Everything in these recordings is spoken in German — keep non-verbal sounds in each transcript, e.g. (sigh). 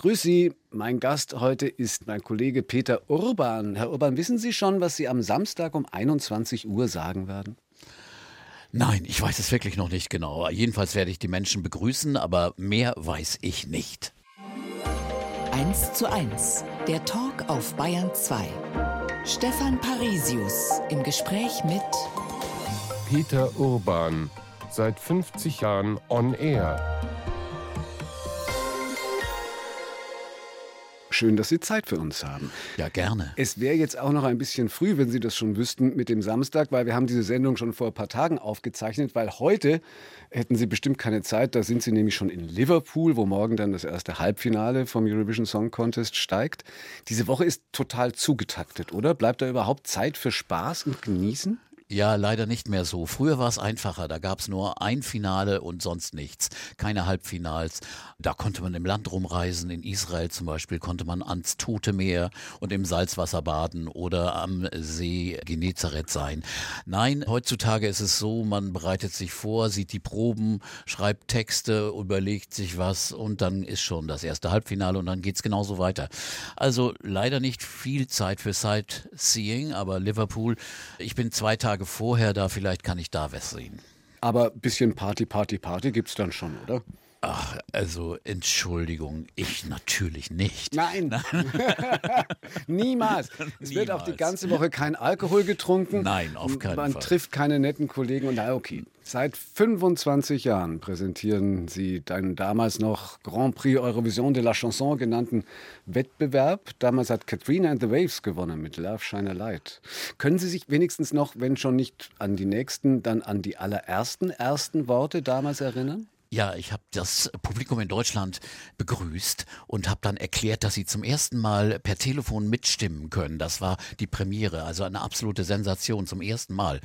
Grüß Sie, mein Gast heute ist mein Kollege Peter Urban. Herr Urban, wissen Sie schon, was Sie am Samstag um 21 Uhr sagen werden? Nein, ich weiß es wirklich noch nicht genau. Jedenfalls werde ich die Menschen begrüßen, aber mehr weiß ich nicht. 1 zu 1, der Talk auf Bayern 2. Stefan Parisius im Gespräch mit Peter Urban, seit 50 Jahren on air. Schön, dass Sie Zeit für uns haben. Ja, gerne. Es wäre jetzt auch noch ein bisschen früh, wenn Sie das schon wüssten mit dem Samstag, weil wir haben diese Sendung schon vor ein paar Tagen aufgezeichnet, weil heute hätten Sie bestimmt keine Zeit. Da sind Sie nämlich schon in Liverpool, wo morgen dann das erste Halbfinale vom Eurovision Song Contest steigt. Diese Woche ist total zugetaktet, oder? Bleibt da überhaupt Zeit für Spaß und Genießen? Ja, leider nicht mehr so. Früher war es einfacher. Da gab es nur ein Finale und sonst nichts. Keine Halbfinals. Da konnte man im Land rumreisen. In Israel zum Beispiel konnte man ans Tote Meer und im Salzwasser baden oder am See Genezareth sein. Nein, heutzutage ist es so, man bereitet sich vor, sieht die Proben, schreibt Texte, überlegt sich was und dann ist schon das erste Halbfinale und dann geht's genauso weiter. Also leider nicht viel Zeit für Sightseeing, aber Liverpool, ich bin zwei Tage Tage vorher da, vielleicht kann ich da was sehen. Aber ein bisschen Party, Party, Party gibt es dann schon, oder? Ach, also Entschuldigung, ich natürlich nicht. Nein, (laughs) niemals. Es Niemals. wird auch die ganze Woche kein Alkohol getrunken. Nein, auf keinen Man Fall. Man trifft keine netten Kollegen und na okay. Seit 25 Jahren präsentieren Sie deinen damals noch Grand Prix Eurovision de la Chanson genannten Wettbewerb. Damals hat Katrina and the Waves gewonnen mit Love Shine a Light. Können Sie sich wenigstens noch, wenn schon nicht an die nächsten, dann an die allerersten ersten Worte damals erinnern? Ja, ich habe das Publikum in Deutschland begrüßt und habe dann erklärt, dass sie zum ersten Mal per Telefon mitstimmen können. Das war die Premiere, also eine absolute Sensation zum ersten Mal.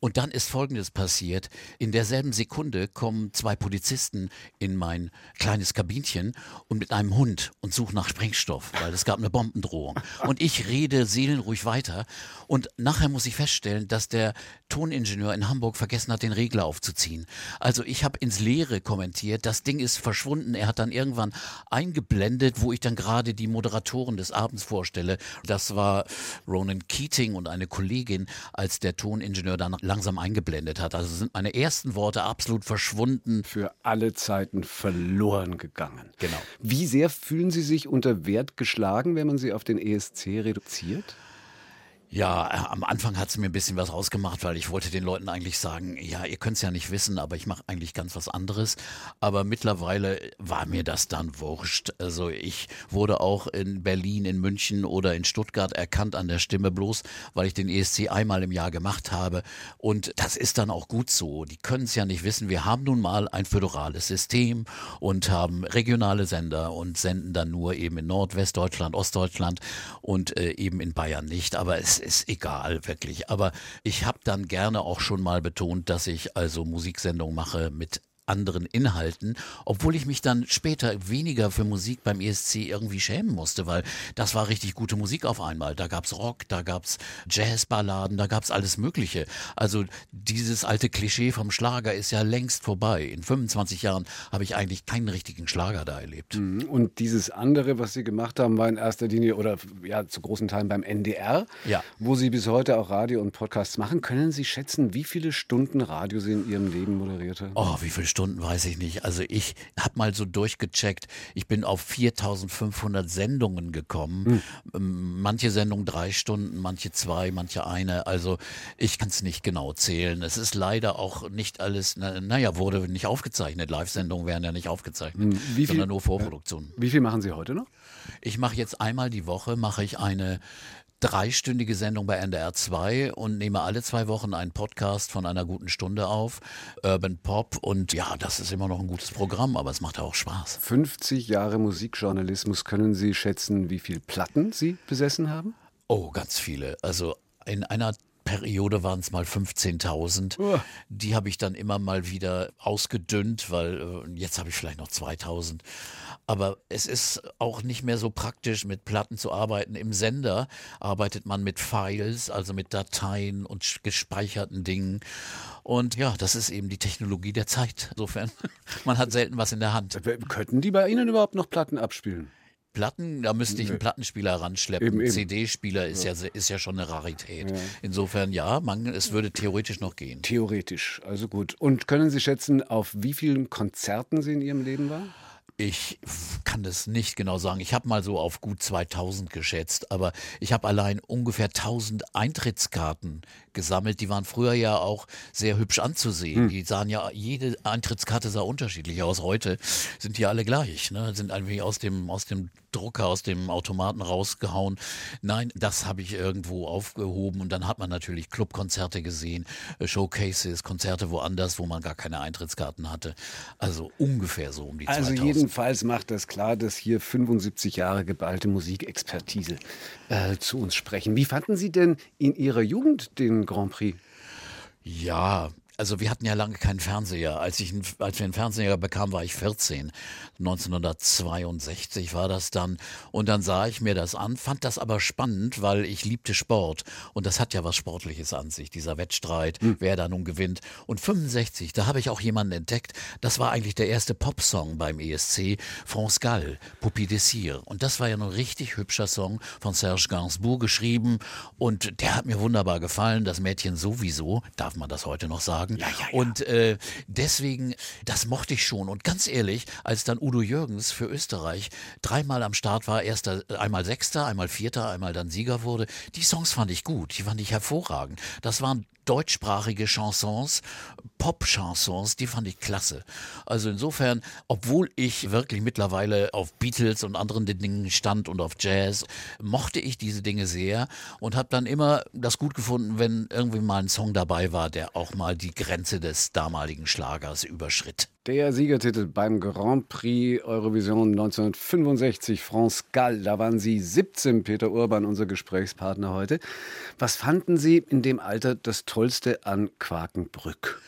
Und dann ist Folgendes passiert. In derselben Sekunde kommen zwei Polizisten in mein kleines Kabinchen und mit einem Hund und suchen nach Sprengstoff, weil es gab eine Bombendrohung. Und ich rede seelenruhig weiter. Und nachher muss ich feststellen, dass der Toningenieur in Hamburg vergessen hat, den Regler aufzuziehen. Also ich habe ins Leere kommentiert. Das Ding ist verschwunden. Er hat dann irgendwann eingeblendet, wo ich dann gerade die Moderatoren des Abends vorstelle. Das war Ronan Keating und eine Kollegin, als der Toningenieur dann langsam eingeblendet hat. Also sind meine ersten Worte absolut verschwunden. Für alle Zeiten verloren gegangen. Genau. Wie sehr fühlen Sie sich unter Wert geschlagen, wenn man Sie auf den ESC reduziert? Ja, äh, am Anfang hat es mir ein bisschen was ausgemacht, weil ich wollte den Leuten eigentlich sagen, ja, ihr könnt es ja nicht wissen, aber ich mache eigentlich ganz was anderes. Aber mittlerweile war mir das dann wurscht. Also ich wurde auch in Berlin, in München oder in Stuttgart erkannt an der Stimme bloß, weil ich den ESC einmal im Jahr gemacht habe. Und das ist dann auch gut so. Die können es ja nicht wissen. Wir haben nun mal ein föderales System und haben regionale Sender und senden dann nur eben in Nordwestdeutschland, Ostdeutschland und äh, eben in Bayern nicht. Aber es ist egal, wirklich. Aber ich habe dann gerne auch schon mal betont, dass ich also Musiksendungen mache mit anderen Inhalten, obwohl ich mich dann später weniger für Musik beim ESC irgendwie schämen musste, weil das war richtig gute Musik auf einmal. Da gab's Rock, da gab's Jazzballaden, da gab's alles Mögliche. Also dieses alte Klischee vom Schlager ist ja längst vorbei. In 25 Jahren habe ich eigentlich keinen richtigen Schlager da erlebt. Mhm. Und dieses andere, was Sie gemacht haben, war in erster Linie oder ja zu großen Teilen beim NDR, ja. wo Sie bis heute auch Radio und Podcasts machen. Können Sie schätzen, wie viele Stunden Radio Sie in Ihrem Leben moderiert haben? Oh, wie viele Stunden weiß ich nicht. Also ich habe mal so durchgecheckt. Ich bin auf 4500 Sendungen gekommen. Hm. Manche Sendungen drei Stunden, manche zwei, manche eine. Also ich kann es nicht genau zählen. Es ist leider auch nicht alles, na, naja, wurde nicht aufgezeichnet. Live-Sendungen werden ja nicht aufgezeichnet, hm. wie viel, sondern nur Vorproduktion. Wie viel machen Sie heute noch? Ich mache jetzt einmal die Woche, mache ich eine dreistündige Sendung bei NDR 2 und nehme alle zwei Wochen einen Podcast von einer guten Stunde auf, Urban Pop und ja, das ist immer noch ein gutes Programm, aber es macht auch Spaß. 50 Jahre Musikjournalismus, können Sie schätzen, wie viele Platten Sie besessen haben? Oh, ganz viele. Also in einer Periode waren es mal 15.000. Uh. Die habe ich dann immer mal wieder ausgedünnt, weil äh, jetzt habe ich vielleicht noch 2.000. Aber es ist auch nicht mehr so praktisch, mit Platten zu arbeiten. Im Sender arbeitet man mit Files, also mit Dateien und gespeicherten Dingen. Und ja, das ist eben die Technologie der Zeit. Insofern, (laughs) man hat selten was in der Hand. Könnten die bei Ihnen überhaupt noch Platten abspielen? Platten, da müsste ich einen Plattenspieler ranschleppen. CD-Spieler ist ja. ja. ist ja schon eine Rarität. Ja. Insofern ja, man, es würde theoretisch noch gehen. Theoretisch, also gut. Und können Sie schätzen, auf wie vielen Konzerten Sie in Ihrem Leben waren? Ich kann das nicht genau sagen. Ich habe mal so auf gut 2000 geschätzt, aber ich habe allein ungefähr 1000 Eintrittskarten gesammelt. Die waren früher ja auch sehr hübsch anzusehen. Hm. Die sahen ja, jede Eintrittskarte sah unterschiedlich aus. Heute sind die alle gleich, ne? sind irgendwie aus dem, aus dem Drucker, aus dem Automaten rausgehauen. Nein, das habe ich irgendwo aufgehoben und dann hat man natürlich Clubkonzerte gesehen, äh, Showcases, Konzerte woanders, wo man gar keine Eintrittskarten hatte. Also ungefähr so um die also 2000. Also jedenfalls macht das klar, dass hier 75 Jahre geballte Musikexpertise äh, zu uns sprechen. Wie fanden Sie denn in Ihrer Jugend den Grand Prix? Ja, also wir hatten ja lange keinen Fernseher. Als, ich, als wir einen Fernseher bekamen, war ich 14. 1962 war das dann. Und dann sah ich mir das an, fand das aber spannend, weil ich liebte Sport. Und das hat ja was Sportliches an sich, dieser Wettstreit, hm. wer da nun gewinnt. Und 65, da habe ich auch jemanden entdeckt, das war eigentlich der erste Popsong beim ESC, France Gall, Poupie Désir. Und das war ja ein richtig hübscher Song von Serge Gainsbourg geschrieben. Und der hat mir wunderbar gefallen. Das Mädchen sowieso, darf man das heute noch sagen sagen. Ja, ja, ja. Und äh, deswegen, das mochte ich schon. Und ganz ehrlich, als dann Udo Jürgens für Österreich dreimal am Start war, erster, einmal Sechster, einmal Vierter, einmal dann Sieger wurde, die Songs fand ich gut, die fand ich hervorragend. Das waren deutschsprachige Chansons, Pop-Chansons, die fand ich klasse. Also insofern, obwohl ich wirklich mittlerweile auf Beatles und anderen Dingen stand und auf Jazz, mochte ich diese Dinge sehr und habe dann immer das gut gefunden, wenn irgendwie mal ein Song dabei war, der auch mal die Grenze des damaligen Schlagers überschritt. Der Siegertitel beim Grand Prix Eurovision 1965, France Gall. Da waren Sie 17, Peter Urban, unser Gesprächspartner heute. Was fanden Sie in dem Alter das Tollste an Quakenbrück?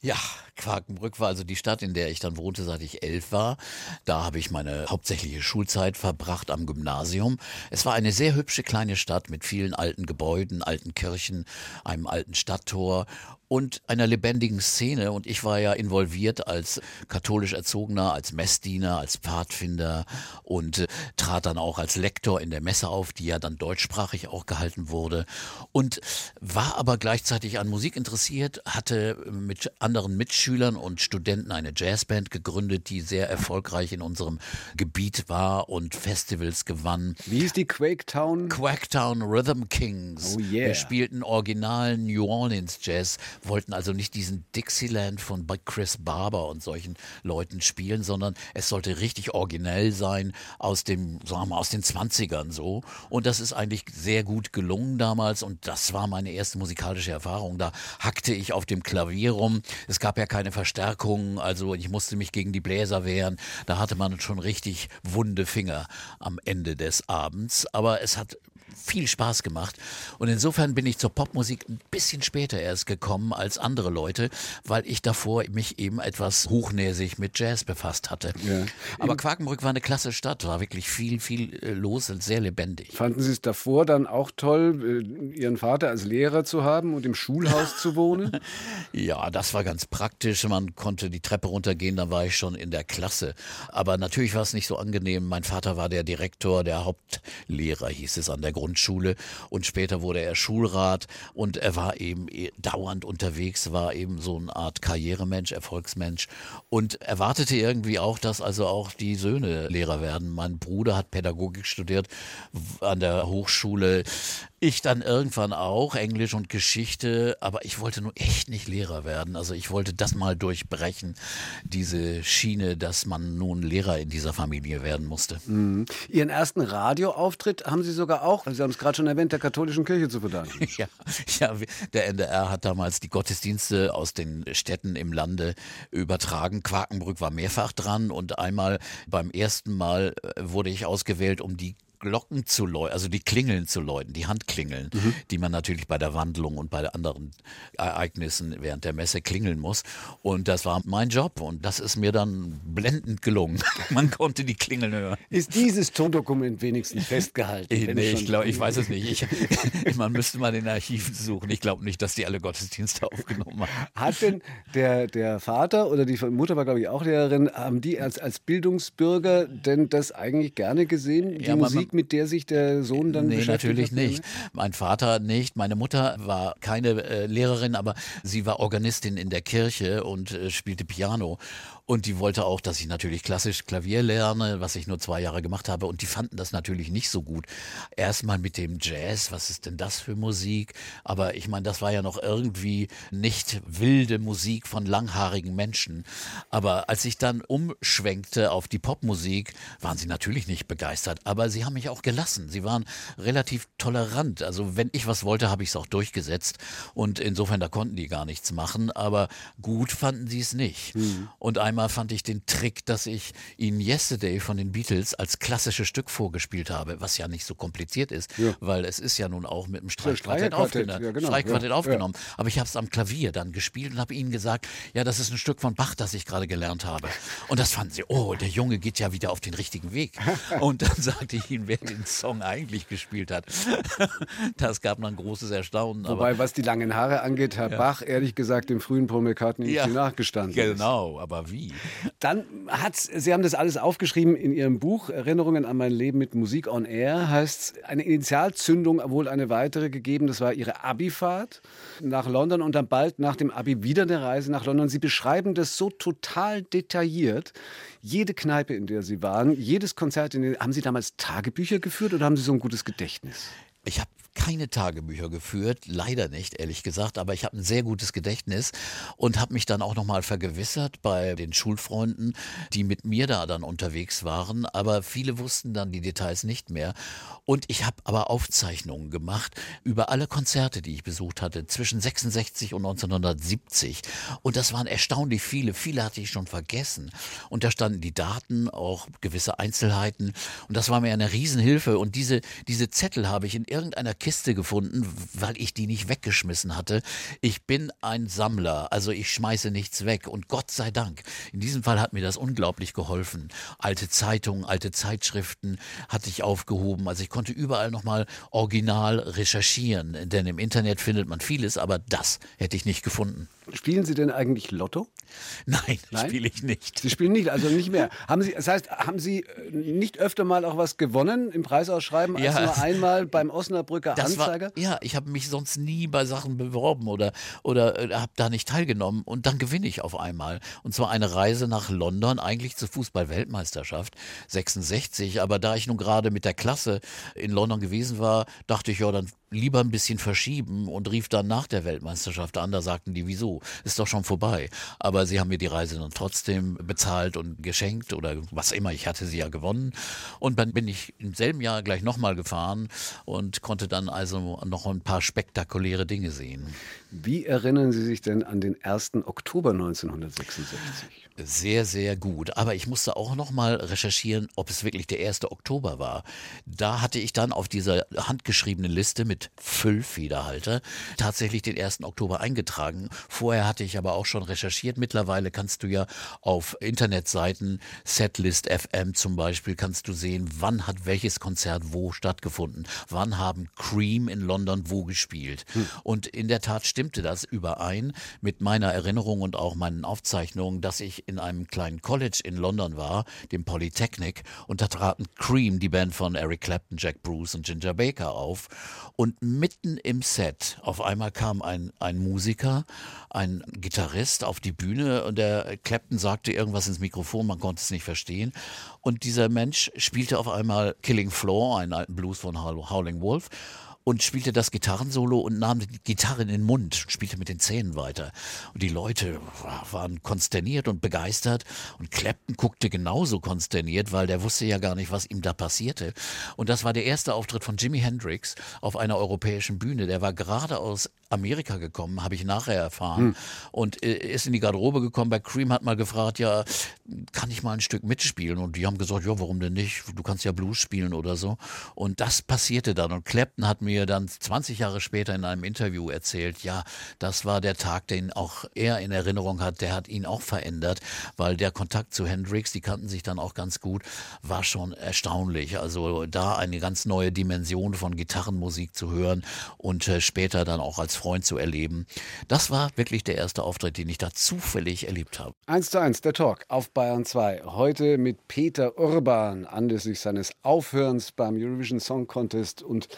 Ja, Quakenbrück war also die Stadt, in der ich dann wohnte, seit ich elf war. Da habe ich meine hauptsächliche Schulzeit verbracht am Gymnasium. Es war eine sehr hübsche kleine Stadt mit vielen alten Gebäuden, alten Kirchen, einem alten Stadttor und einer lebendigen Szene. Und ich war ja involviert als katholisch Erzogener, als Messdiener, als Pfadfinder und äh, trat dann auch als Lektor in der Messe auf, die ja dann deutschsprachig auch gehalten wurde. Und war aber gleichzeitig an Musik interessiert, hatte mit anderen Mitschülern und Studenten eine Jazzband gegründet, die sehr erfolgreich in unserem Gebiet war und Festivals gewann. Wie hieß die Quaketown? Quaketown Rhythm Kings. Oh yeah. Wir spielten originalen New Orleans Jazz wollten also nicht diesen Dixieland von Chris Barber und solchen Leuten spielen, sondern es sollte richtig originell sein aus dem, sagen wir mal, aus den 20ern so. Und das ist eigentlich sehr gut gelungen damals und das war meine erste musikalische Erfahrung. Da hackte ich auf dem Klavier rum. Es gab ja keine Verstärkung, also ich musste mich gegen die Bläser wehren. Da hatte man schon richtig wunde Finger am Ende des Abends. Aber es hat viel Spaß gemacht. Und insofern bin ich zur Popmusik ein bisschen später erst gekommen als andere Leute, weil ich davor mich eben etwas hochnäsig mit Jazz befasst hatte. Ja. Aber Quakenbrück war eine klasse Stadt, war wirklich viel, viel äh, los und sehr lebendig. Fanden Sie es davor dann auch toll, äh, Ihren Vater als Lehrer zu haben und im Schulhaus zu wohnen? (laughs) Ja, das war ganz praktisch. Man konnte die Treppe runtergehen, dann war ich schon in der Klasse. Aber natürlich war es nicht so angenehm. Mein Vater war der Direktor, der Hauptlehrer hieß es an der Grund Grundschule und später wurde er Schulrat und er war eben eh dauernd unterwegs, war eben so eine Art Karrieremensch, Erfolgsmensch und erwartete irgendwie auch, dass also auch die Söhne Lehrer werden. Mein Bruder hat Pädagogik studiert an der Hochschule ich dann irgendwann auch, Englisch und Geschichte, aber ich wollte nur echt nicht Lehrer werden. Also ich wollte das mal durchbrechen, diese Schiene, dass man nun Lehrer in dieser Familie werden musste. Mhm. Ihren ersten Radioauftritt haben Sie sogar auch, Sie haben es gerade schon erwähnt, der katholischen Kirche zu verdanken. (laughs) ja, ja, der NDR hat damals die Gottesdienste aus den Städten im Lande übertragen. Quakenbrück war mehrfach dran und einmal beim ersten Mal äh, wurde ich ausgewählt, um die Glocken zu läuten, also die Klingeln zu läuten, die Handklingeln, mhm. die man natürlich bei der Wandlung und bei anderen Ereignissen während der Messe klingeln muss. Und das war mein Job und das ist mir dann blendend gelungen. (laughs) man konnte die Klingeln hören. Ist dieses Tondokument wenigstens festgehalten? Ich, nee, ich, glaub, ich weiß es nicht. (laughs) Ich, (laughs) man müsste mal in den Archiven suchen. Ich glaube nicht, dass die alle Gottesdienste aufgenommen haben. Hat denn der, der Vater oder die Mutter war, glaube ich, auch Lehrerin, haben die als, als Bildungsbürger denn das eigentlich gerne gesehen? Die ja, Musik, mit der sich der Sohn dann nee, natürlich nicht. Mein Vater nicht. Meine Mutter war keine äh, Lehrerin, aber sie war Organistin in der Kirche und äh, spielte Piano. Und die wollte auch, dass ich natürlich klassisch Klavier lerne, was ich nur zwei Jahre gemacht habe. Und die fanden das natürlich nicht so gut. Erstmal mit dem Jazz, was ist denn das für Musik? Aber ich meine, das war ja noch irgendwie nicht wilde Musik von langhaarigen Menschen. Aber als ich dann umschwenkte auf die Popmusik, waren sie natürlich nicht begeistert. Aber sie haben mich auch gelassen. Sie waren relativ tolerant. Also wenn ich was wollte, habe ich es auch durchgesetzt. Und insofern, da konnten die gar nichts machen. Aber gut fanden sie es nicht. Mhm. Und einmal fand ich den Trick, dass ich ihnen Yesterday von den Beatles als klassisches Stück vorgespielt habe, was ja nicht so kompliziert ist, ja. weil es ist ja nun auch mit dem Streichquartett aufgenommen. Ja, genau, Streichquartett ja, aufgenommen. Aber ich habe es am Klavier dann gespielt und habe ihnen gesagt, ja, das ist ein Stück von Bach, das ich gerade gelernt habe. Und das fanden sie, oh, der Junge geht ja wieder auf den richtigen Weg. (laughs) Und dann sagte ich ihnen, wer den Song eigentlich gespielt hat. (laughs) Das gab dann großes Erstaunen. Wobei, was die langen Haare angeht, Herr Bach, ehrlich gesagt, dem frühen Paul McCartney nicht nachgestanden Genau, aber wie? Dann hat Sie haben das alles aufgeschrieben in Ihrem Buch Erinnerungen an mein Leben mit Musik on Air. Heißt eine Initialzündung wohl eine weitere gegeben. Das war Ihre Abifahrt nach London und dann bald nach dem Abi wieder eine Reise nach London. Sie beschreiben das so total detailliert. Jede Kneipe, in der Sie waren, jedes Konzert, in dem, haben Sie damals Tagebücher geführt oder haben Sie so ein gutes Gedächtnis? Ich habe keine Tagebücher geführt, leider nicht, ehrlich gesagt, aber ich habe ein sehr gutes Gedächtnis und habe mich dann auch nochmal vergewissert bei den Schulfreunden, die mit mir da dann unterwegs waren, aber viele wussten dann die Details nicht mehr. Und ich habe aber Aufzeichnungen gemacht über alle Konzerte, die ich besucht hatte, zwischen 66 und 1970. Und das waren erstaunlich viele. Viele hatte ich schon vergessen. Und da standen die Daten, auch gewisse Einzelheiten. Und das war mir eine Riesenhilfe. Und diese, diese Zettel habe ich in irgendeiner Kiste gefunden, weil ich die nicht weggeschmissen hatte. Ich bin ein Sammler, also ich schmeiße nichts weg. Und Gott sei Dank, in diesem Fall hat mir das unglaublich geholfen. Alte Zeitungen, alte Zeitschriften hatte ich aufgehoben. Also ich konnte überall nochmal original recherchieren, denn im Internet findet man vieles, aber das hätte ich nicht gefunden. Spielen Sie denn eigentlich Lotto? (laughs) Nein, Nein? spiele ich nicht. Sie spielen nicht, also nicht mehr. Haben Sie, das heißt, haben Sie äh, nicht öfter mal auch was gewonnen im Preisausschreiben als ja. nur einmal (laughs) beim Osnabrücker das Anzeiger? War, ja, ich habe mich sonst nie bei Sachen beworben oder, oder äh, habe da nicht teilgenommen und dann gewinne ich auf einmal. Und zwar eine Reise nach London, eigentlich zur Fußball-Weltmeisterschaft 66. Aber da ich nun gerade mit der Klasse in London gewesen war, dachte ich, ja, dann lieber ein bisschen verschieben und rief dann nach der Weltmeisterschaft an. Da sagten die, wieso? Ist doch schon vorbei. Aber sie haben mir die Reise dann trotzdem bezahlt und geschenkt oder was immer. Ich hatte sie ja gewonnen. Und dann bin ich im selben Jahr gleich nochmal gefahren und konnte dann also noch ein paar spektakuläre Dinge sehen. Wie erinnern Sie sich denn an den 1. Oktober 1966? Sehr, sehr gut. Aber ich musste auch noch mal recherchieren, ob es wirklich der 1. Oktober war. Da hatte ich dann auf dieser handgeschriebenen Liste mit Füllfederhalter tatsächlich den 1. Oktober eingetragen. Vorher hatte ich aber auch schon recherchiert. Mittlerweile kannst du ja auf Internetseiten, Setlist FM zum Beispiel, kannst du sehen, wann hat welches Konzert wo stattgefunden. Wann haben Cream in London wo gespielt. Hm. Und in der Tat stimmte das überein mit meiner Erinnerung und auch meinen Aufzeichnungen, dass ich in einem kleinen College in London war, dem Polytechnic, und da traten Cream, die Band von Eric Clapton, Jack Bruce und Ginger Baker auf. Und mitten im Set, auf einmal kam ein, ein Musiker, ein Gitarrist auf die Bühne und der Clapton sagte irgendwas ins Mikrofon, man konnte es nicht verstehen. Und dieser Mensch spielte auf einmal Killing Floor, einen alten Blues von Howling Wolf und spielte das Gitarrensolo und nahm die Gitarre in den Mund, spielte mit den Zähnen weiter. Und die Leute waren konsterniert und begeistert und Clapton guckte genauso konsterniert, weil der wusste ja gar nicht, was ihm da passierte. Und das war der erste Auftritt von Jimi Hendrix auf einer europäischen Bühne. Der war gerade aus Amerika gekommen, habe ich nachher erfahren. Hm. Und äh, ist in die Garderobe gekommen. Bei Cream hat mal gefragt, ja, kann ich mal ein Stück mitspielen? Und die haben gesagt, ja, warum denn nicht? Du kannst ja Blues spielen oder so. Und das passierte dann. Und Clapton hat mir dann 20 Jahre später in einem Interview erzählt, ja, das war der Tag, den auch er in Erinnerung hat. Der hat ihn auch verändert, weil der Kontakt zu Hendrix, die kannten sich dann auch ganz gut, war schon erstaunlich. Also da eine ganz neue Dimension von Gitarrenmusik zu hören und äh, später dann auch als Freund zu erleben. Das war wirklich der erste Auftritt, den ich da zufällig erlebt habe. Eins zu eins, der Talk auf Bayern 2. Heute mit Peter Urban anlässlich seines Aufhörens beim Eurovision Song Contest und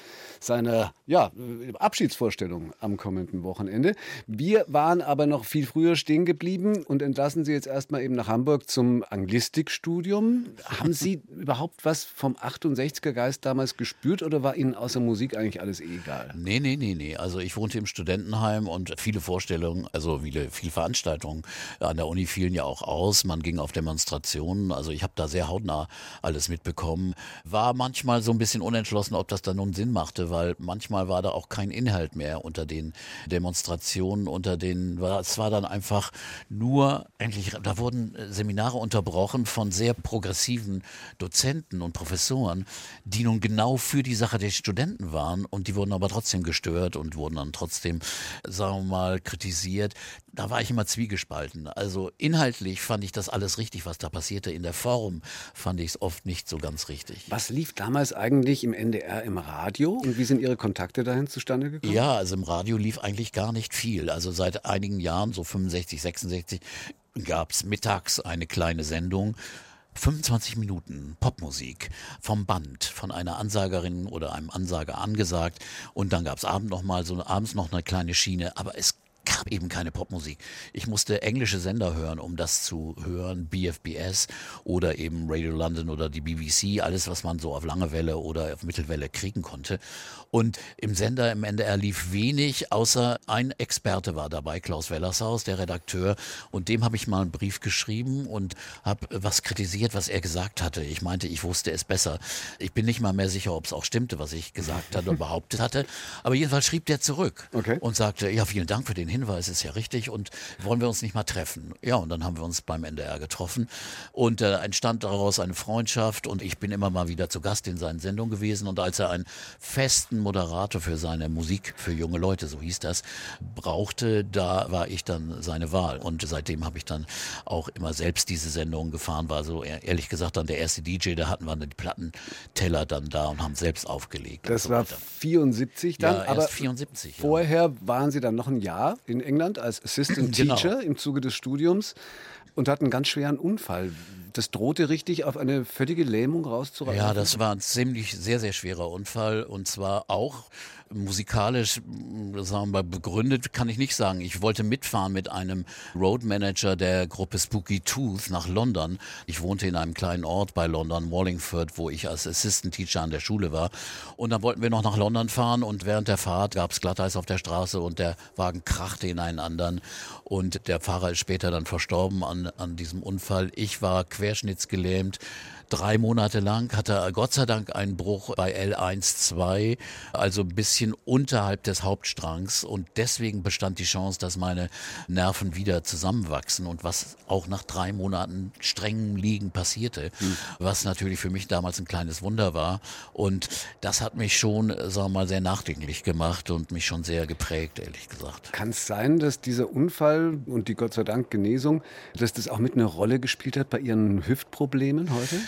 seiner ja, Abschiedsvorstellung am kommenden Wochenende. Wir waren aber noch viel früher stehen geblieben und entlassen Sie jetzt erstmal eben nach Hamburg zum Anglistikstudium. Haben Sie (laughs) überhaupt was vom 68er Geist damals gespürt oder war Ihnen außer Musik eigentlich alles eh egal? Nee, nee, nee, nee. Also ich wohnte im Studentenheim und viele Vorstellungen, also viele, viele Veranstaltungen an der Uni fielen ja auch aus. Man ging auf Demonstrationen. Also ich habe da sehr hautnah alles mitbekommen. War manchmal so ein bisschen unentschlossen, ob das da nun Sinn machte, weil manchmal war da auch kein Inhalt mehr unter den Demonstrationen, unter den, es war dann einfach nur, eigentlich, da wurden Seminare unterbrochen von sehr progressiven Dozenten und Professoren, die nun genau für die Sache der Studenten waren und die wurden aber trotzdem gestört und wurden dann trotzdem, sagen wir mal, kritisiert. Da war ich immer zwiegespalten. Also inhaltlich fand ich das alles richtig, was da passierte. In der Form fand ich es oft nicht so ganz richtig. Was lief damals eigentlich im NDR im Radio und wie sind Ihre Kontakte dahin zustande gekommen? Ja, also im Radio lief eigentlich gar nicht viel. Also seit einigen Jahren, so 65, 66, gab es mittags eine kleine Sendung 25 Minuten Popmusik vom Band, von einer Ansagerin oder einem Ansager angesagt. Und dann gab es abend noch mal so abends noch eine kleine Schiene. Aber es gab eben keine Popmusik. Ich musste englische Sender hören, um das zu hören, BFBS oder eben Radio London oder die BBC, alles, was man so auf lange Welle oder auf Mittelwelle kriegen konnte. Und im Sender, im NDR lief wenig, außer ein Experte war dabei, Klaus Wellershaus, der Redakteur. Und dem habe ich mal einen Brief geschrieben und habe was kritisiert, was er gesagt hatte. Ich meinte, ich wusste es besser. Ich bin nicht mal mehr sicher, ob es auch stimmte, was ich gesagt hatte und (laughs) behauptet hatte. Aber jedenfalls schrieb der zurück okay. und sagte, ja, vielen Dank für den Hinweis Hinweis ist ja richtig und wollen wir uns nicht mal treffen? Ja, und dann haben wir uns beim NDR getroffen und äh, entstand daraus eine Freundschaft und ich bin immer mal wieder zu Gast in seinen Sendungen gewesen und als er einen festen Moderator für seine Musik für junge Leute, so hieß das, brauchte, da war ich dann seine Wahl und seitdem habe ich dann auch immer selbst diese Sendungen gefahren, war so ehrlich gesagt dann der erste DJ, da hatten wir die Plattenteller dann da und haben selbst aufgelegt. Das so war weiter. 74 dann, ja, aber 74. Vorher ja. waren Sie dann noch ein Jahr in England als Assistant genau. Teacher im Zuge des Studiums und hat einen ganz schweren Unfall. Das drohte richtig auf eine völlige Lähmung rauszureißen. Ja, das war ein ziemlich sehr, sehr schwerer Unfall und zwar auch musikalisch, sagen wir mal, begründet, kann ich nicht sagen. Ich wollte mitfahren mit einem Roadmanager der Gruppe Spooky Tooth nach London. Ich wohnte in einem kleinen Ort bei London, Wallingford, wo ich als Assistant Teacher an der Schule war. Und dann wollten wir noch nach London fahren und während der Fahrt gab es Glatteis auf der Straße und der Wagen krachte in einen anderen. Und der Fahrer ist später dann verstorben an, an diesem Unfall. Ich war querschnittsgelähmt drei Monate lang, hatte er Gott sei Dank einen Bruch bei L1-2, also ein bisschen unterhalb des Hauptstrangs und deswegen bestand die Chance, dass meine Nerven wieder zusammenwachsen und was auch nach drei Monaten strengem Liegen passierte, mhm. was natürlich für mich damals ein kleines Wunder war und das hat mich schon, sagen wir mal, sehr nachdenklich gemacht und mich schon sehr geprägt, ehrlich gesagt. Kann es sein, dass dieser Unfall und die Gott sei Dank Genesung, dass das auch mit einer Rolle gespielt hat bei Ihren Hüftproblemen heute?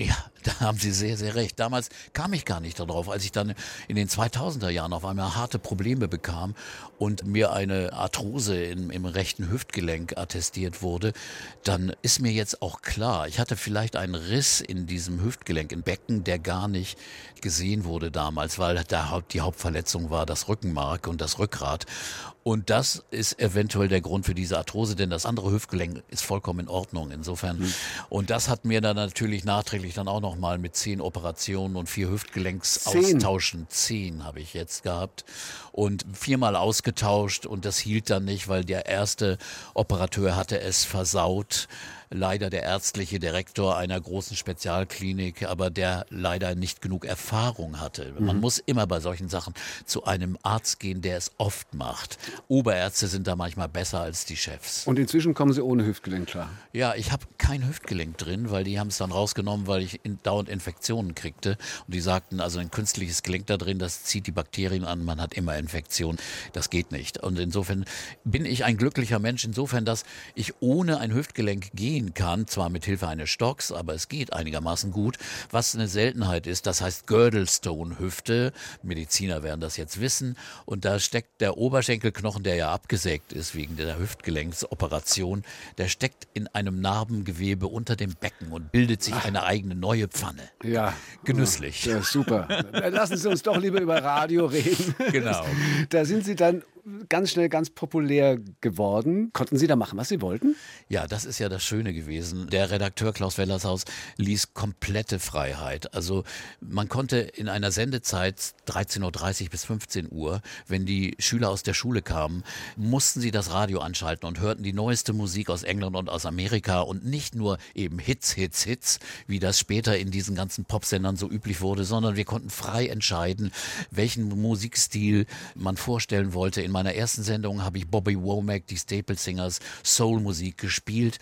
Ja, (laughs) da haben Sie sehr, sehr recht. Damals kam ich gar nicht darauf, als ich dann in den 2000er Jahren auf einmal harte Probleme bekam und mir eine Arthrose im, im rechten Hüftgelenk attestiert wurde, dann ist mir jetzt auch klar, ich hatte vielleicht einen Riss in diesem Hüftgelenk, im Becken, der gar nicht gesehen wurde damals, weil der, die Hauptverletzung war das Rückenmark und das Rückgrat. Und das ist eventuell der Grund für diese Arthrose, denn das andere Hüftgelenk ist vollkommen in Ordnung. Insofern. Mhm. Und das hat mir dann natürlich nachträglich dann auch nochmal mit zehn Operationen und vier Hüftgelenksaustauschen, zehn habe ich jetzt gehabt und viermal ausgetauscht und das hielt dann nicht, weil der erste Operateur hatte es versaut leider der ärztliche Direktor einer großen Spezialklinik, aber der leider nicht genug Erfahrung hatte. Man mhm. muss immer bei solchen Sachen zu einem Arzt gehen, der es oft macht. Oberärzte sind da manchmal besser als die Chefs. Und inzwischen kommen Sie ohne Hüftgelenk klar? Ja, ich habe kein Hüftgelenk drin, weil die haben es dann rausgenommen, weil ich in, dauernd Infektionen kriegte. Und die sagten, also ein künstliches Gelenk da drin, das zieht die Bakterien an, man hat immer Infektionen. Das geht nicht. Und insofern bin ich ein glücklicher Mensch, insofern, dass ich ohne ein Hüftgelenk gehen kann, zwar mit Hilfe eines Stocks, aber es geht einigermaßen gut, was eine Seltenheit ist. Das heißt Girdlestone-Hüfte. Mediziner werden das jetzt wissen. Und da steckt der Oberschenkelknochen, der ja abgesägt ist wegen der Hüftgelenksoperation, der steckt in einem Narbengewebe unter dem Becken und bildet sich Ach. eine eigene neue Pfanne. Ja. Genüsslich. Ja, super. Lassen Sie uns doch lieber über Radio reden. (laughs) Genau. Da sind Sie dann ganz schnell ganz populär geworden. Konnten Sie da machen, was Sie wollten? Ja, das ist ja das Schöne gewesen. Der Redakteur Klaus Wellershaus ließ komplette Freiheit. Also man konnte in einer Sendezeit 13.30 Uhr bis 15 Uhr, wenn die Schüler aus der Schule kamen, mussten sie das Radio anschalten und hörten die neueste Musik aus England und aus Amerika und nicht nur eben Hits, Hits, Hits, wie das später in diesen ganzen Popsendern so üblich wurde, sondern wir konnten frei entscheiden, welchen Musikstil man vorstellen wollte in meiner ersten Sendung habe ich Bobby Womack, die Staple Singers, Soul-Musik gespielt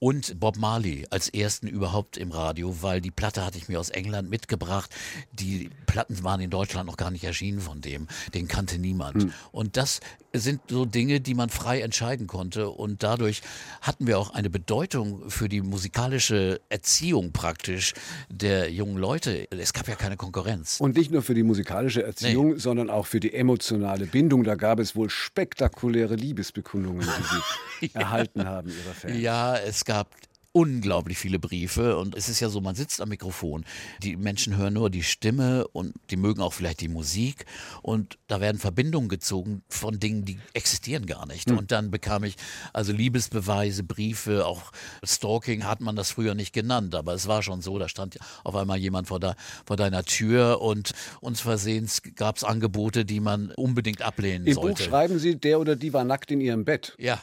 und Bob Marley als ersten überhaupt im Radio, weil die Platte hatte ich mir aus England mitgebracht. Die Platten waren in Deutschland noch gar nicht erschienen von dem. Den kannte niemand. Hm. Und das sind so Dinge, die man frei entscheiden konnte. Und dadurch hatten wir auch eine Bedeutung für die musikalische Erziehung praktisch der jungen Leute. Es gab ja keine Konkurrenz. Und nicht nur für die musikalische Erziehung, nee. sondern auch für die emotionale Bindung. Da gab es wohl spektakuläre Liebesbekundungen, die Sie (laughs) ja. erhalten haben, Ihrer Fans. Ja, es gab unglaublich viele Briefe und es ist ja so, man sitzt am Mikrofon, die Menschen hören nur die Stimme und die mögen auch vielleicht die Musik und da werden Verbindungen gezogen von Dingen, die existieren gar nicht. Mhm. Und dann bekam ich also Liebesbeweise, Briefe, auch Stalking hat man das früher nicht genannt, aber es war schon so, da stand auf einmal jemand vor, da, vor deiner Tür und uns versehens gab es Angebote, die man unbedingt ablehnen Im sollte. Im Buch schreiben Sie, der oder die war nackt in ihrem Bett. Ja.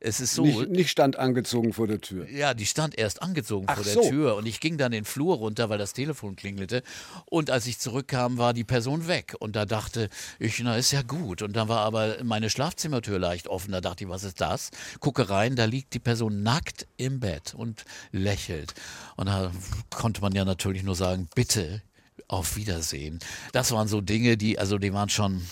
Es ist so. Nicht, nicht, stand angezogen vor der Tür. Ja, die stand erst angezogen Ach vor der so. Tür und ich ging dann den Flur runter, weil das Telefon klingelte. Und als ich zurückkam, war die Person weg. Und da dachte ich, na, ist ja gut. Und dann war aber meine Schlafzimmertür leicht offen. Da dachte ich, was ist das? Gucke rein, da liegt die Person nackt im Bett und lächelt. Und da konnte man ja natürlich nur sagen, bitte, auf Wiedersehen. Das waren so Dinge, die, also die waren schon,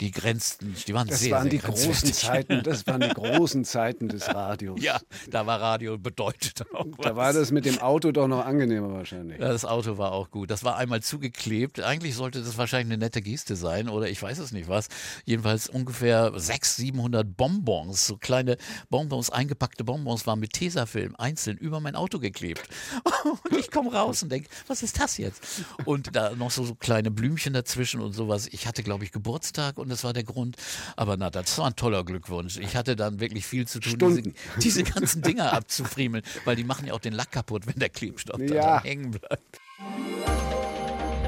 die grenzten, die waren das sehr, waren sehr die großen Zeiten, Das waren die (laughs) großen Zeiten des Radios. Ja, da war Radio bedeutet auch was. Da war das mit dem Auto doch noch angenehmer wahrscheinlich. Ja, das Auto war auch gut. Das war einmal zugeklebt. Eigentlich sollte das wahrscheinlich eine nette Geste sein oder ich weiß es nicht was. Jedenfalls ungefähr 600, 700 Bonbons, so kleine Bonbons, eingepackte Bonbons waren mit Tesafilm einzeln über mein Auto geklebt. (laughs) Und ich komme raus und denke, was ist das jetzt? Und da noch so, so kleine Blümchen dazwischen und sowas. Ich hatte, glaube ich, Geburtstag und und das war der Grund. Aber na, das war ein toller Glückwunsch. Ich hatte dann wirklich viel zu tun, diese, (laughs) diese, ganzen Dinger abzufriemeln, weil die machen ja auch den Lack kaputt, wenn der Klebstoff ja. dann hängen bleibt.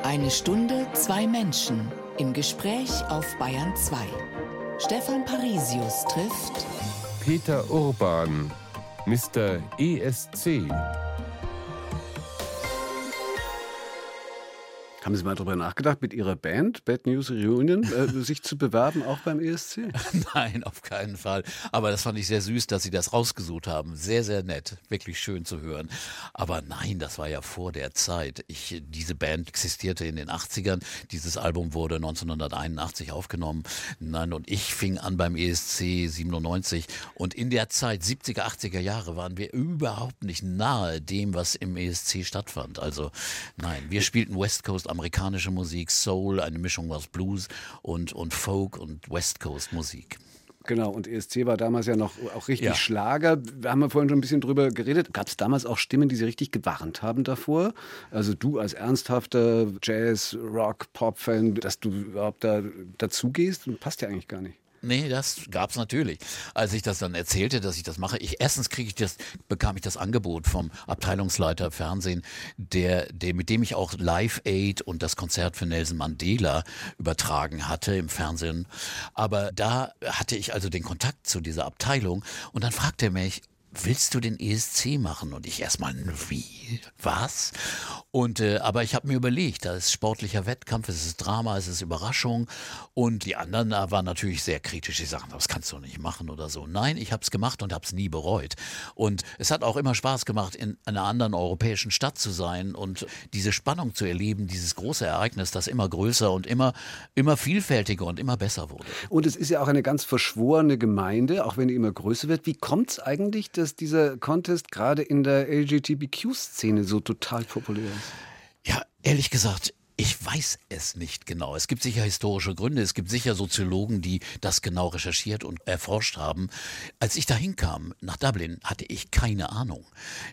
Eine Stunde, zwei Menschen im Gespräch auf Bayern 2. Stefan Parisius trifft Peter Urban, Mr. ESC. Haben Sie mal darüber nachgedacht, mit Ihrer Band Bad News Reunion äh, (laughs) sich zu bewerben, auch beim ESC? (laughs) Nein, auf keinen Fall. Aber das fand ich sehr süß, dass Sie das rausgesucht haben. Sehr, sehr nett. Wirklich schön zu hören. Aber nein, das war ja vor der Zeit. Ich, diese Band existierte in den 80ern. Dieses Album wurde 1981 aufgenommen. Nein, und ich fing an beim ESC 97. Und in der Zeit, 70er, 80er Jahre, waren wir überhaupt nicht nahe dem, was im ESC stattfand. Also nein, wir spielten West Coast amerikanische Musik, Soul, eine Mischung aus Blues und, und Folk und West Coast Musik. Genau, und ESC war damals ja noch auch richtig ja. Schlager. Wir haben ja vorhin schon ein bisschen drüber geredet. Gab es damals auch Stimmen, die Sie richtig gewarnt haben davor? Also du als ernsthafter Jazz, Rock, Pop-Fan, dass du überhaupt da dazu gehst? Passt ja eigentlich gar nicht. Nee, das gab's natürlich. Als ich das dann erzählte, dass ich das mache, ich erstens kriege ich das, bekam ich das Angebot vom Abteilungsleiter Fernsehen, der, der, mit dem ich auch Live Aid und das Konzert für Nelson Mandela übertragen hatte im Fernsehen. Aber da hatte ich also den Kontakt zu dieser Abteilung und dann fragte er mich, willst du den ESC machen? Und ich erstmal, wie? Was? Und äh, aber ich habe mir überlegt, da ist sportlicher Wettkampf, es ist Drama, es ist Überraschung. Und die anderen da waren natürlich sehr kritisch. Die sagen, das kannst du nicht machen oder so. Nein, ich habe es gemacht und habe es nie bereut. Und es hat auch immer Spaß gemacht, in einer anderen europäischen Stadt zu sein und diese Spannung zu erleben, dieses große Ereignis, das immer größer und immer, immer vielfältiger und immer besser wurde. Und es ist ja auch eine ganz verschworene Gemeinde, auch wenn die immer größer wird. Wie kommt es eigentlich, dass dieser Contest gerade in der LGBTQ-Szene so total populär ist? Ja, ehrlich gesagt, ich weiß es nicht genau. Es gibt sicher historische Gründe. Es gibt sicher Soziologen, die das genau recherchiert und erforscht haben. Als ich da hinkam, nach Dublin, hatte ich keine Ahnung.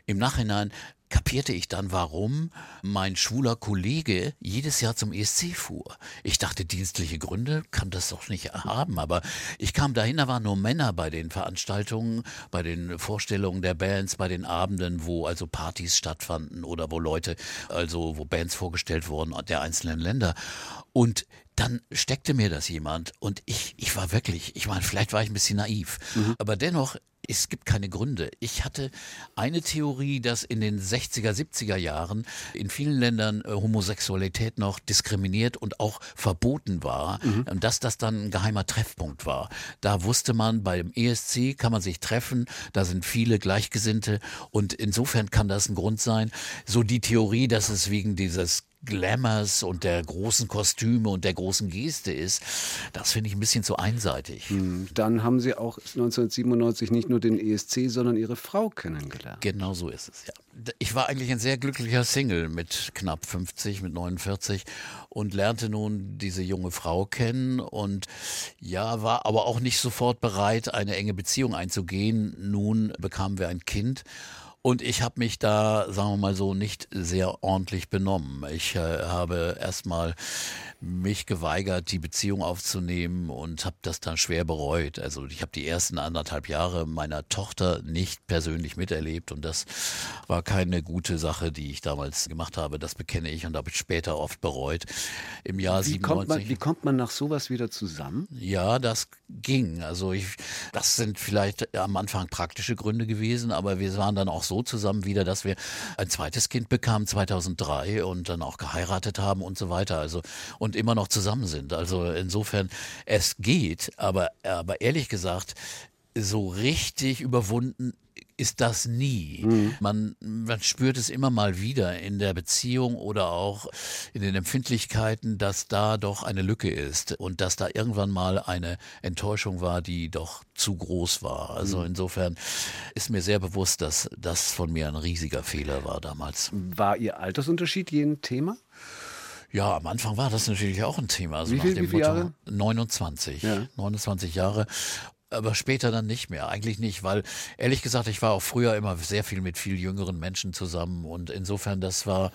Im Nachhinein kapierte ich dann, warum mein schwuler Kollege jedes Jahr zum ESC fuhr. Ich dachte, dienstliche Gründe kann das doch nicht haben, aber ich kam dahin, da waren nur Männer bei den Veranstaltungen, bei den Vorstellungen der Bands, bei den Abenden, wo also Partys stattfanden oder wo Leute, also wo Bands vorgestellt wurden der einzelnen Länder. Und dann steckte mir das jemand und ich, ich war wirklich, ich meine, vielleicht war ich ein bisschen naiv, mhm. aber dennoch es gibt keine Gründe. Ich hatte eine Theorie, dass in den 60er, 70er Jahren in vielen Ländern äh, Homosexualität noch diskriminiert und auch verboten war mhm. und dass das dann ein geheimer Treffpunkt war. Da wusste man, beim ESC kann man sich treffen, da sind viele Gleichgesinnte und insofern kann das ein Grund sein. So die Theorie, dass es wegen dieses Glamours und der großen Kostüme und der großen Geste ist, das finde ich ein bisschen zu einseitig. Hm, dann haben Sie auch 1997 nicht nur den ESC, sondern Ihre Frau kennengelernt. Genau so ist es, ja. Ich war eigentlich ein sehr glücklicher Single mit knapp 50, mit 49 und lernte nun diese junge Frau kennen und ja, war aber auch nicht sofort bereit, eine enge Beziehung einzugehen. Nun bekamen wir ein Kind und ich habe mich da, sagen wir mal so, nicht sehr ordentlich benommen. Ich äh, habe erstmal mich geweigert, die Beziehung aufzunehmen und habe das dann schwer bereut. Also ich habe die ersten anderthalb Jahre meiner Tochter nicht persönlich miterlebt und das war keine gute Sache, die ich damals gemacht habe. Das bekenne ich und habe ich später oft bereut. Im Jahr wie 97. Kommt man, wie kommt man nach sowas wieder zusammen? Ja, das ging. Also ich, das sind vielleicht am Anfang praktische Gründe gewesen, aber wir waren dann auch so zusammen wieder, dass wir ein zweites Kind bekamen 2003 und dann auch geheiratet haben und so weiter. Also und immer noch zusammen sind. Also insofern, es geht, aber, aber ehrlich gesagt, so richtig überwunden ist das nie. Mhm. Man, man spürt es immer mal wieder in der Beziehung oder auch in den Empfindlichkeiten, dass da doch eine Lücke ist und dass da irgendwann mal eine Enttäuschung war, die doch zu groß war. Also mhm. insofern ist mir sehr bewusst, dass das von mir ein riesiger Fehler war damals. War Ihr Altersunterschied je ein Thema? Ja, am Anfang war das natürlich auch ein Thema. Also wie viel, wie viele Jahre? 29. Ja. 29 Jahre aber später dann nicht mehr. Eigentlich nicht, weil ehrlich gesagt, ich war auch früher immer sehr viel mit viel jüngeren Menschen zusammen und insofern das war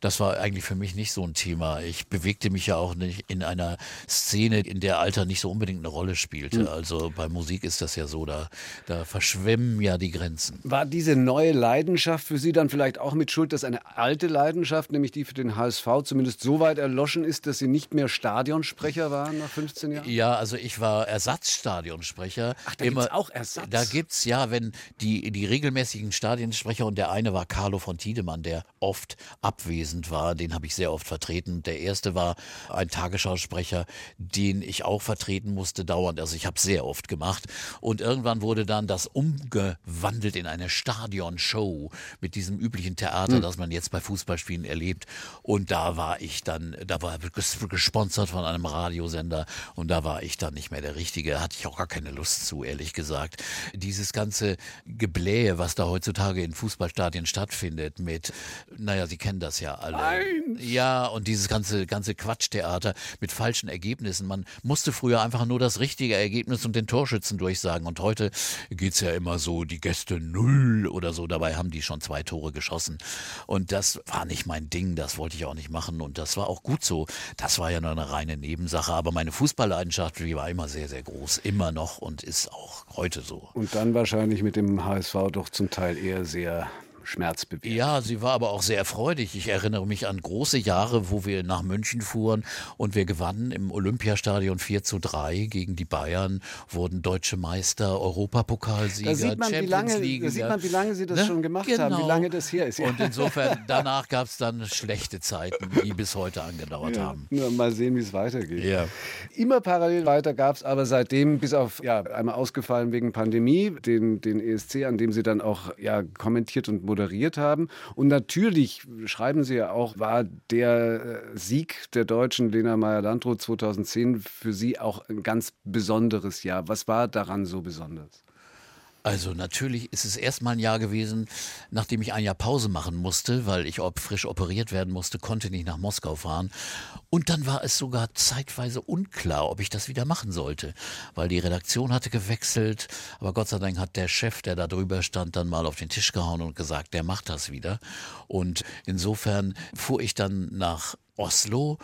das war eigentlich für mich nicht so ein Thema. Ich bewegte mich ja auch nicht in einer Szene, in der Alter nicht so unbedingt eine Rolle spielte. Mhm. Also bei Musik ist das ja so, da da verschwimmen ja die Grenzen. War diese neue Leidenschaft für Sie dann vielleicht auch mit Schuld, dass eine alte Leidenschaft, nämlich die für den HSV, zumindest so weit erloschen ist, dass Sie nicht mehr Stadionsprecher waren nach 15 Jahren? Ja, also ich war Ersatzstadionsprecher Stadionsprecher. Ach, da immer, auch Ersatz? Da gibt es, ja, wenn die, die regelmäßigen Stadionsprecher und der eine war Carlo von Tiedemann, der oft abwesend war, den habe ich sehr oft vertreten. Der erste war ein Tagesschausprecher, den ich auch vertreten musste dauernd. Also ich habe sehr oft gemacht. Und irgendwann wurde dann das umgewandelt in eine Stadionshow mit diesem üblichen Theater, hm. das man jetzt bei Fußballspielen erlebt. Und da war ich dann, da war gesponsert von einem Radiosender und da war ich dann nicht mehr der Richtige. Hatte ich auch gar keine Lust Lust zu, ehrlich gesagt. Dieses ganze Geblähe, was da heutzutage in Fußballstadien stattfindet, mit, naja, Sie kennen das ja alle. Eins. Ja, und dieses ganze, ganze Quatschtheater mit falschen Ergebnissen. Man musste früher einfach nur das richtige Ergebnis und den Torschützen durchsagen. Und heute geht es ja immer so, die Gäste null oder so. Dabei haben die schon zwei Tore geschossen. Und das war nicht mein Ding, das wollte ich auch nicht machen. Und das war auch gut so. Das war ja nur eine reine Nebensache. Aber meine Fußballleidenschaft, die war immer sehr, sehr groß. Immer noch und ist auch heute so. Und dann wahrscheinlich mit dem HSV doch zum Teil eher sehr schmerzbewegt. Ja, sie war aber auch sehr freudig. Ich erinnere mich an große Jahre, wo wir nach München fuhren und wir gewannen im Olympiastadion 4 zu 3 gegen die Bayern, wurden deutsche Meister, Europapokalsieger, da sieht man, Champions wie lange, League. Da sieht man, wie lange sie das Ne? schon gemacht Genau. haben, wie lange das her ist. Ja. Und insofern, (laughs) danach gab es dann schlechte Zeiten, die bis heute angedauert Ja, haben. nur mal sehen, wie es weitergeht. Ja. Immer parallel weiter gab es aber seitdem, bis auf ja, einmal ausgefallen wegen Pandemie, den, den ESC, an dem Sie dann auch ja, kommentiert und moderiert haben. Und natürlich, schreiben Sie ja auch, war der äh, Sieg der Deutschen Lena Meyer-Landrut 2010 für Sie auch ein ganz besonderes Jahr. Was war daran so besonders? Also natürlich ist es erstmal ein Jahr gewesen, nachdem ich ein Jahr Pause machen musste, weil ich ob frisch operiert werden musste, konnte nicht nach Moskau fahren. Und dann war es sogar zeitweise unklar, ob ich das wieder machen sollte, weil die Redaktion hatte gewechselt. Aber Gott sei Dank hat der Chef, der da drüber stand, dann mal auf den Tisch gehauen und gesagt, der macht das wieder. Und insofern fuhr ich dann nach Oslo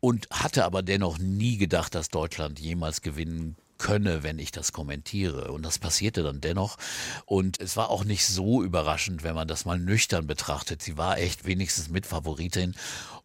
und hatte aber dennoch nie gedacht, dass Deutschland jemals gewinnen könne, wenn ich das kommentiere. Und das passierte dann dennoch. Und es war auch nicht so überraschend, wenn man das mal nüchtern betrachtet. Sie war echt wenigstens Mitfavoritin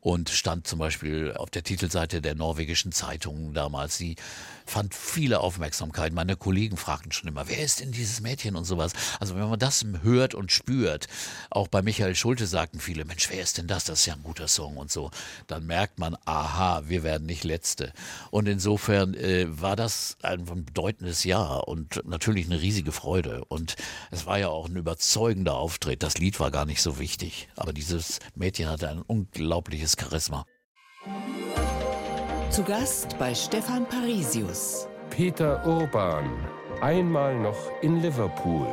und stand zum Beispiel auf der Titelseite der norwegischen Zeitungen damals. Sie fand viele Aufmerksamkeit. Meine Kollegen fragten schon immer, wer ist denn dieses Mädchen und sowas. Also wenn man das hört und spürt, auch bei Michael Schulte sagten viele, Mensch, wer ist denn das? Das ist ja ein guter Song und so. Dann merkt man, aha, wir werden nicht Letzte. Und insofern äh, war das ein bedeutendes Jahr und natürlich eine riesige Freude. Und es war ja auch ein überzeugender Auftritt. Das Lied war gar nicht so wichtig. Aber dieses Mädchen hatte ein unglaubliches Charisma. Zu Gast bei Stefan Parisius. Peter Urban. Einmal noch in Liverpool.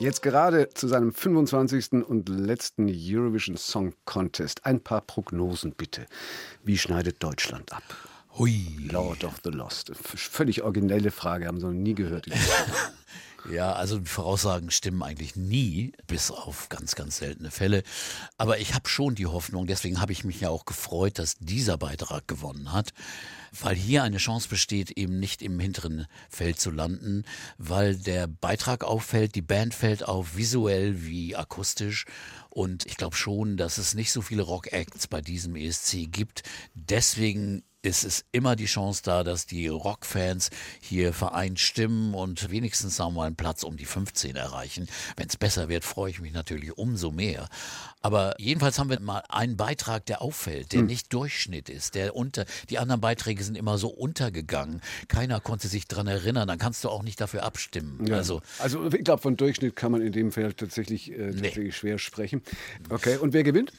Jetzt gerade zu seinem 25. und letzten Eurovision Song Contest. Ein paar Prognosen bitte. Wie schneidet Deutschland ab? Hui. Lord of the Lost. Völlig originelle Frage, haben Sie noch nie gehört. (laughs) Ja, also die Voraussagen stimmen eigentlich nie, bis auf ganz, ganz seltene Fälle. Aber ich habe schon die Hoffnung, deswegen habe ich mich ja auch gefreut, dass dieser Beitrag gewonnen hat, weil hier eine Chance besteht, eben nicht im hinteren Feld zu landen, weil der Beitrag auffällt, die Band fällt auf, visuell wie akustisch. Und ich glaube schon, dass es nicht so viele Rock-Acts bei diesem ESC gibt. Deswegen ist es immer die Chance da, dass die Rockfans hier vereint stimmen und wenigstens sagen wir mal einen Platz um die 15 erreichen. Wenn es besser wird, freue ich mich natürlich umso mehr. Aber jedenfalls haben wir mal einen Beitrag, der auffällt, der nicht Durchschnitt ist, der unter, die anderen Beiträge sind immer so untergegangen. Keiner konnte sich dran erinnern, dann kannst du auch nicht dafür abstimmen. Also, Also ich glaube, von Durchschnitt kann man in dem Feld tatsächlich, äh, tatsächlich schwer sprechen. Okay, und wer gewinnt?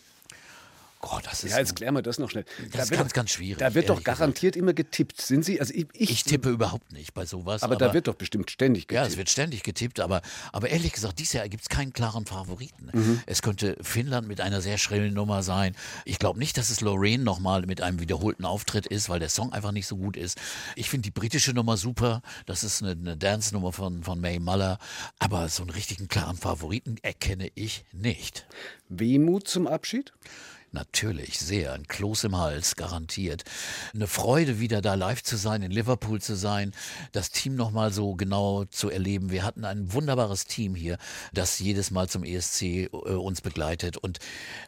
Gott, das ist Ja, jetzt klären wir das noch schnell. Das ist wird ganz, doch, ganz schwierig, Da wird doch ehrlich gesagt. garantiert immer getippt. Sind Sie? Also ich, ich, ich tippe überhaupt nicht bei sowas. aber, da wird doch bestimmt ständig Ja, getippt. es wird ständig getippt, aber, aber ehrlich gesagt, dieses Jahr gibt es keinen klaren Favoriten. Mhm. Es könnte Finnland mit einer sehr schrillen Nummer sein. Ich glaube nicht, dass es Lorraine nochmal mit einem wiederholten Auftritt ist, weil der Song einfach nicht so gut ist. Ich finde die britische Nummer super. Das ist eine, eine Dance-Nummer von, von May Muller. Aber so einen richtigen klaren Favoriten erkenne ich nicht. Wehmut zum Abschied? Natürlich, sehr. Ein Kloß im Hals, garantiert. Eine Freude, wieder da live zu sein, in Liverpool zu sein, das Team nochmal so genau zu erleben. Wir hatten ein wunderbares Team hier, das jedes Mal zum ESC äh, uns begleitet. Und,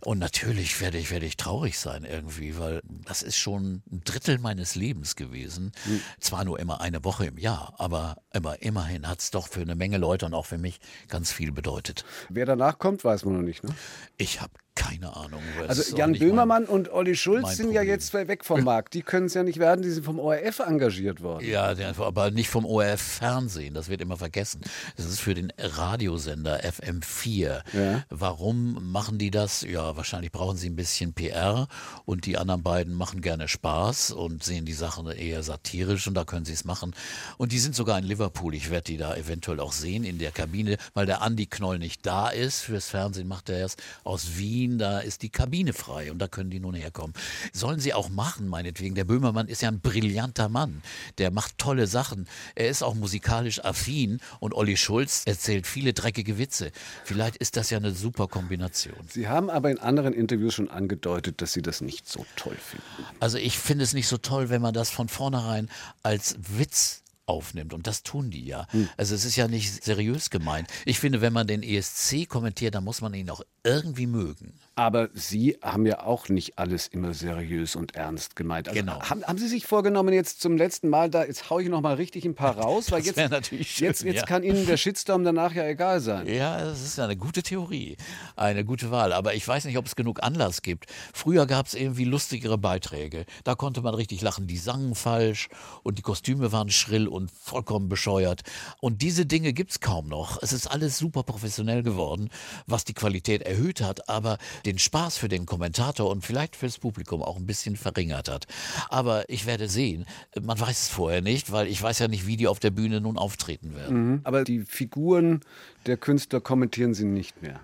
und natürlich werde ich, werde ich traurig sein irgendwie, weil das ist schon ein Drittel meines Lebens gewesen. Zwar nur immer eine Woche im Jahr, aber, aber immerhin hat es doch für eine Menge Leute und auch für mich ganz viel bedeutet. Wer danach kommt, weiß man noch nicht. Ne? Ich habe keine Ahnung. Also Jan nicht mein- Böhmermann und Olli Schulz sind ja Problem. jetzt weg vom Markt. Die können es ja nicht werden, die sind vom ORF engagiert worden. Ja, aber nicht vom ORF Fernsehen, das wird immer vergessen. Das ist für den Radiosender FM4. Ja. Warum machen die das? Ja, wahrscheinlich brauchen sie ein bisschen PR und die anderen beiden machen gerne Spaß und sehen die Sachen eher satirisch und da können sie es machen. Und die sind sogar in Liverpool. Ich werde die da eventuell auch sehen in der Kabine, weil der Andi Knoll nicht da ist. Fürs Fernsehen macht er erst aus Wien, da ist die Kabine frei und da können die nun herkommen. Sollen sie auch machen, meinetwegen. Der Böhmermann ist ja ein brillanter Mann. Der macht tolle Sachen. Er ist auch musikalisch affin und Olli Schulz erzählt viele dreckige Witze. Vielleicht ist das ja eine super Kombination. Sie haben aber in anderen Interviews schon angedeutet, dass Sie das nicht so toll finden. Also ich finde es nicht so toll, wenn man das von vornherein als Witz aufnimmt. Und das tun die ja. Hm. Also es ist ja nicht seriös gemeint. Ich finde, wenn man den ESC kommentiert, dann muss man ihn auch irgendwie mögen. Aber Sie haben ja auch nicht alles immer seriös und ernst gemeint. Also genau. Haben, haben, Sie sich vorgenommen, jetzt zum letzten Mal, da jetzt haue ich noch mal richtig ein paar (laughs) raus, weil jetzt, natürlich schön, jetzt, jetzt ja. kann Ihnen der (laughs) Shitstorm danach ja egal sein. Ja, das ist eine gute Theorie, eine gute Wahl. Aber ich weiß nicht, ob es genug Anlass gibt. Früher gab es irgendwie lustigere Beiträge. Da konnte man richtig lachen. Die sangen falsch und die Kostüme waren schrill und vollkommen bescheuert. Und diese Dinge gibt es kaum noch. Es ist alles super professionell geworden, was die Qualität erhöht hat, aber den Spaß für den Kommentator und vielleicht fürs Publikum auch ein bisschen verringert hat. Aber ich werde sehen, man weiß es vorher nicht, weil ich weiß ja nicht, wie die auf der Bühne nun auftreten werden. Mhm. Aber die Figuren der Künstler kommentieren sie nicht mehr.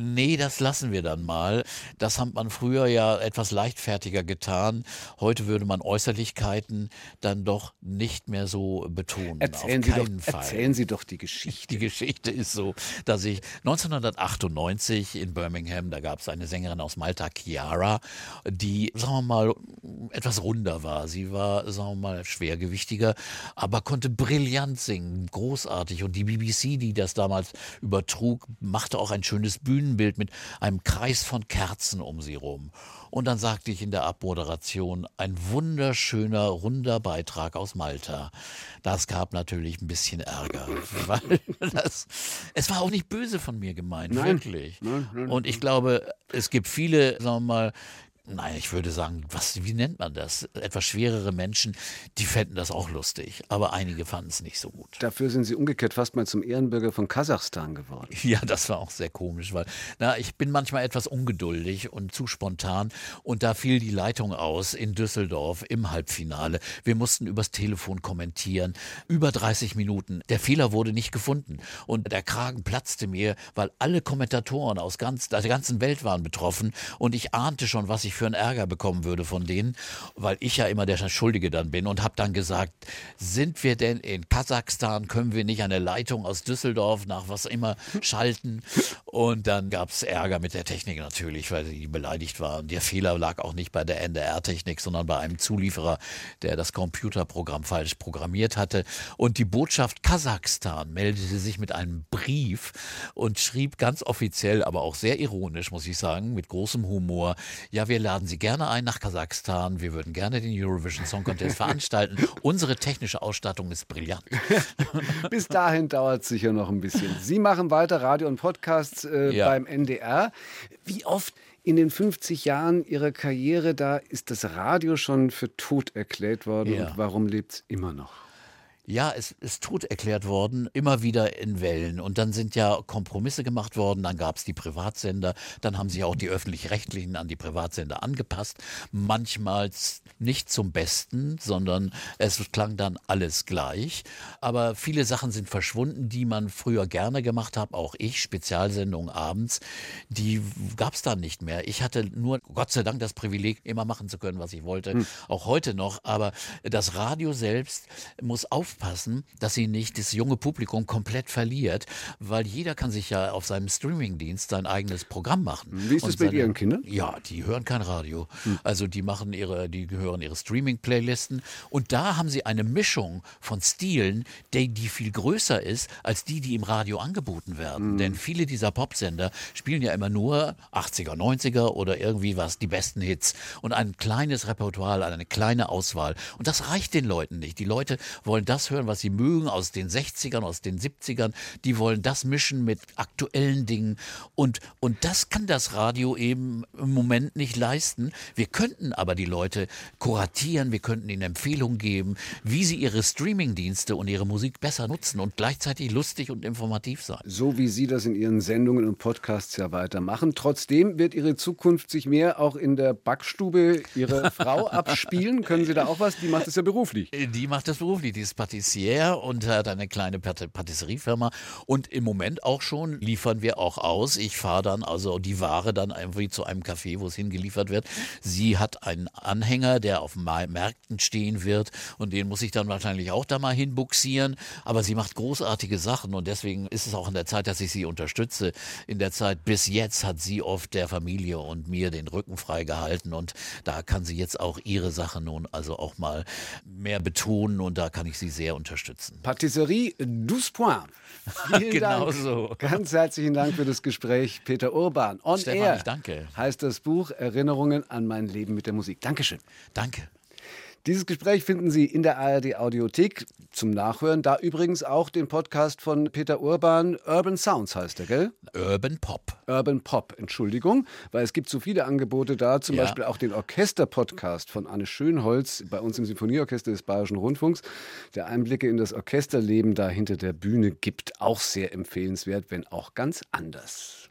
Nee, das lassen wir dann mal. Das hat man früher ja etwas leichtfertiger getan. Heute würde man Äußerlichkeiten dann doch nicht mehr so betonen. Erzählen, Sie doch, Fall. erzählen Sie doch die Geschichte. (laughs) Die Geschichte ist so, dass ich 1998 in Birmingham, da gab es eine Sängerin aus Malta, Chiara, die, sagen wir mal, etwas runder war. Sie war, sagen wir mal, schwergewichtiger, aber konnte brillant singen, großartig. Und die BBC, die das damals übertrug, machte auch ein schönes Bühnen Bühnenbild mit einem Kreis von Kerzen um sie rum. Und dann sagte ich in der Abmoderation, ein wunderschöner, runder Beitrag aus Malta. Das gab natürlich ein bisschen Ärger, (laughs) weil das, es war auch nicht böse von mir gemeint, nein. wirklich. Nein, nein, Und ich glaube, es gibt viele, sagen wir mal, Nein, ich würde sagen, was, wie nennt man das? Etwas schwerere Menschen, die fänden das auch lustig, aber einige fanden es nicht so gut. Dafür sind Sie umgekehrt fast mal zum Ehrenbürger von Kasachstan geworden. (laughs) Ja, das war auch sehr komisch, weil na, ich bin manchmal etwas ungeduldig und zu spontan und da fiel die Leitung aus in Düsseldorf im Halbfinale. Wir mussten übers Telefon kommentieren, über 30 Minuten. Der Fehler wurde nicht gefunden und der Kragen platzte mir, weil alle Kommentatoren aus ganz, der ganzen Welt waren betroffen und ich ahnte schon, was ich für einen Ärger bekommen würde von denen, weil ich ja immer der Schuldige dann bin und habe dann gesagt, sind wir denn in Kasachstan, können wir nicht eine Leitung aus Düsseldorf nach was immer schalten? Und dann gab es Ärger mit der Technik natürlich, weil sie beleidigt war. Und der Fehler lag auch nicht bei der NDR-Technik, sondern bei einem Zulieferer, der das Computerprogramm falsch programmiert hatte. Und die Botschaft Kasachstan meldete sich mit einem Brief und schrieb ganz offiziell, aber auch sehr ironisch, muss ich sagen, mit großem Humor, ja, wir laden Sie gerne ein nach Kasachstan. Wir würden gerne den Eurovision Song Contest veranstalten. Unsere technische Ausstattung ist brillant. (laughs) Bis dahin dauert es sicher noch ein bisschen. Sie machen weiter Radio und Podcasts äh, ja. beim NDR. Wie oft in den 50 Jahren Ihrer Karriere da ist das Radio schon für tot erklärt worden ja. und warum lebt es immer noch? Ja, es ist tot erklärt worden, immer wieder in Wellen. Und dann sind ja Kompromisse gemacht worden, dann gab es die Privatsender, dann haben sich auch die öffentlich-rechtlichen an die Privatsender angepasst. Manchmal nicht zum Besten, sondern es klang dann alles gleich. Aber viele Sachen sind verschwunden, die man früher gerne gemacht hat, auch ich, Spezialsendungen abends, die gab es dann nicht mehr. Ich hatte nur, Gott sei Dank, das Privileg, immer machen zu können, was ich wollte, hm. auch heute noch. Aber das Radio selbst muss auf aufpassen, dass sie nicht das junge Publikum komplett verliert, weil jeder kann sich ja auf seinem Streamingdienst sein eigenes Programm machen. Wie ist es mit Ihren Kindern? Ja, die hören kein Radio. Hm. Also die machen ihre, die hören ihre Streaming-Playlisten und da haben sie eine Mischung von Stilen, die, die viel größer ist als die, die im Radio angeboten werden. Hm. Denn viele dieser Popsender spielen ja immer nur 80er, 90er oder irgendwie was, die besten Hits und ein kleines Repertoire, eine kleine Auswahl. Und das reicht den Leuten nicht. Die Leute wollen das hören, was sie mögen, aus den 60ern, aus den 70ern. Die wollen das mischen mit aktuellen Dingen. Und, und das kann das Radio eben im Moment nicht leisten. Wir könnten aber die Leute kuratieren, wir könnten ihnen Empfehlungen geben, wie sie ihre Streamingdienste und ihre Musik besser nutzen und gleichzeitig lustig und informativ sein. So wie Sie das in Ihren Sendungen und Podcasts ja weitermachen. Trotzdem wird Ihre Zukunft sich mehr auch in der Backstube Ihrer (laughs) Frau abspielen. Können Sie da auch was? Die macht das ja beruflich. Die macht das beruflich. Die ist Patissier und hat eine kleine Patisseriefirma. Und im Moment auch schon liefern wir auch aus. Ich fahre dann also die Ware dann irgendwie zu einem Café, wo es hingeliefert wird. Sie hat einen Anhänger, der auf Märkten stehen wird und den muss ich dann wahrscheinlich auch da mal hinbuxieren. Aber sie macht großartige Sachen und deswegen ist es auch in der Zeit, dass ich sie unterstütze. In der Zeit bis jetzt hat sie oft der Familie und mir den Rücken frei gehalten und da kann sie jetzt auch ihre Sache nun also auch mal mehr betonen und da kann ich sie sehr sehr unterstützen. Patisserie 12 Points. Vielen (laughs) Genau Dank. so. Ganz herzlichen Dank für das Gespräch, Peter Urban. On Stefan, Air ich danke. heißt das Buch Erinnerungen an mein Leben mit der Musik. Dankeschön. Danke. Dieses Gespräch finden Sie in der ARD Audiothek zum Nachhören. Da übrigens auch den Podcast von Peter Urban, Urban Sounds heißt er, gell? Urban Pop. Urban Pop, Entschuldigung, weil es gibt so viele Angebote da, zum Ja. Beispiel auch den Orchester-Podcast von Anne Schönholz bei uns im Sinfonieorchester des Bayerischen Rundfunks, der Einblicke in das Orchesterleben da hinter der Bühne gibt, auch sehr empfehlenswert, wenn auch ganz anders.